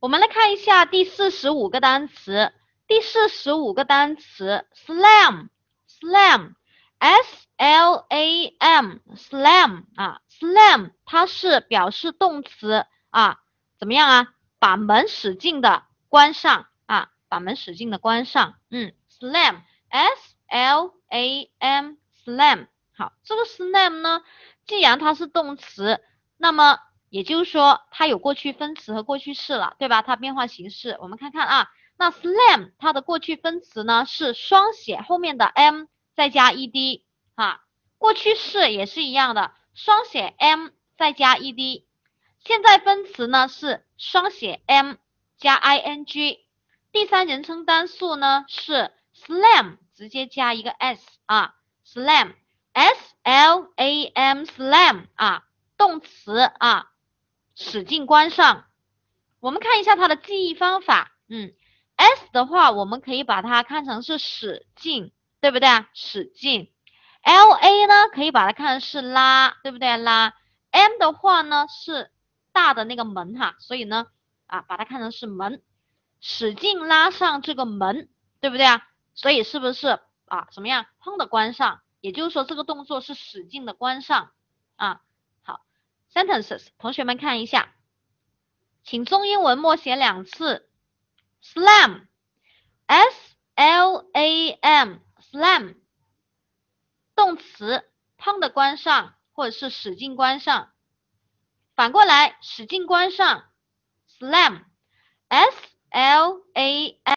我们来看一下第四十五个单词，第四十五个单词 slam，slam，s l a m，slam 啊，slam 它是表示动词啊，怎么样啊？把门使劲的关上啊，把门使劲的关上，嗯，slam，s l a m，slam。好，这个 slam 呢，既然它是动词，那么也就是说它有过去分词和过去式了，对吧？它变化形式，我们看看啊，那 slam 它的过去分词呢是双写后面的 m 再加 ed 啊，过去式也是一样的，双写 m 再加 ed，现在分词呢是双写 m 加 ing，第三人称单数呢是 slam 直接加一个 s 啊，slam。S L A M slam 啊，动词啊，使劲关上。我们看一下它的记忆方法。嗯，S 的话，我们可以把它看成是使劲，对不对啊？使劲。L A 呢，可以把它看成是拉，对不对？拉。M 的话呢，是大的那个门哈，所以呢，啊，把它看成是门，使劲拉上这个门，对不对啊？所以是不是啊？怎么样？砰的关上。也就是说，这个动作是使劲的关上啊。，sentences，同学们看一下，请中英文默写两次，slam，s l a m，slam，动词，砰的关上，或者是使劲关上。反过来，使劲关上，slam，s l a m。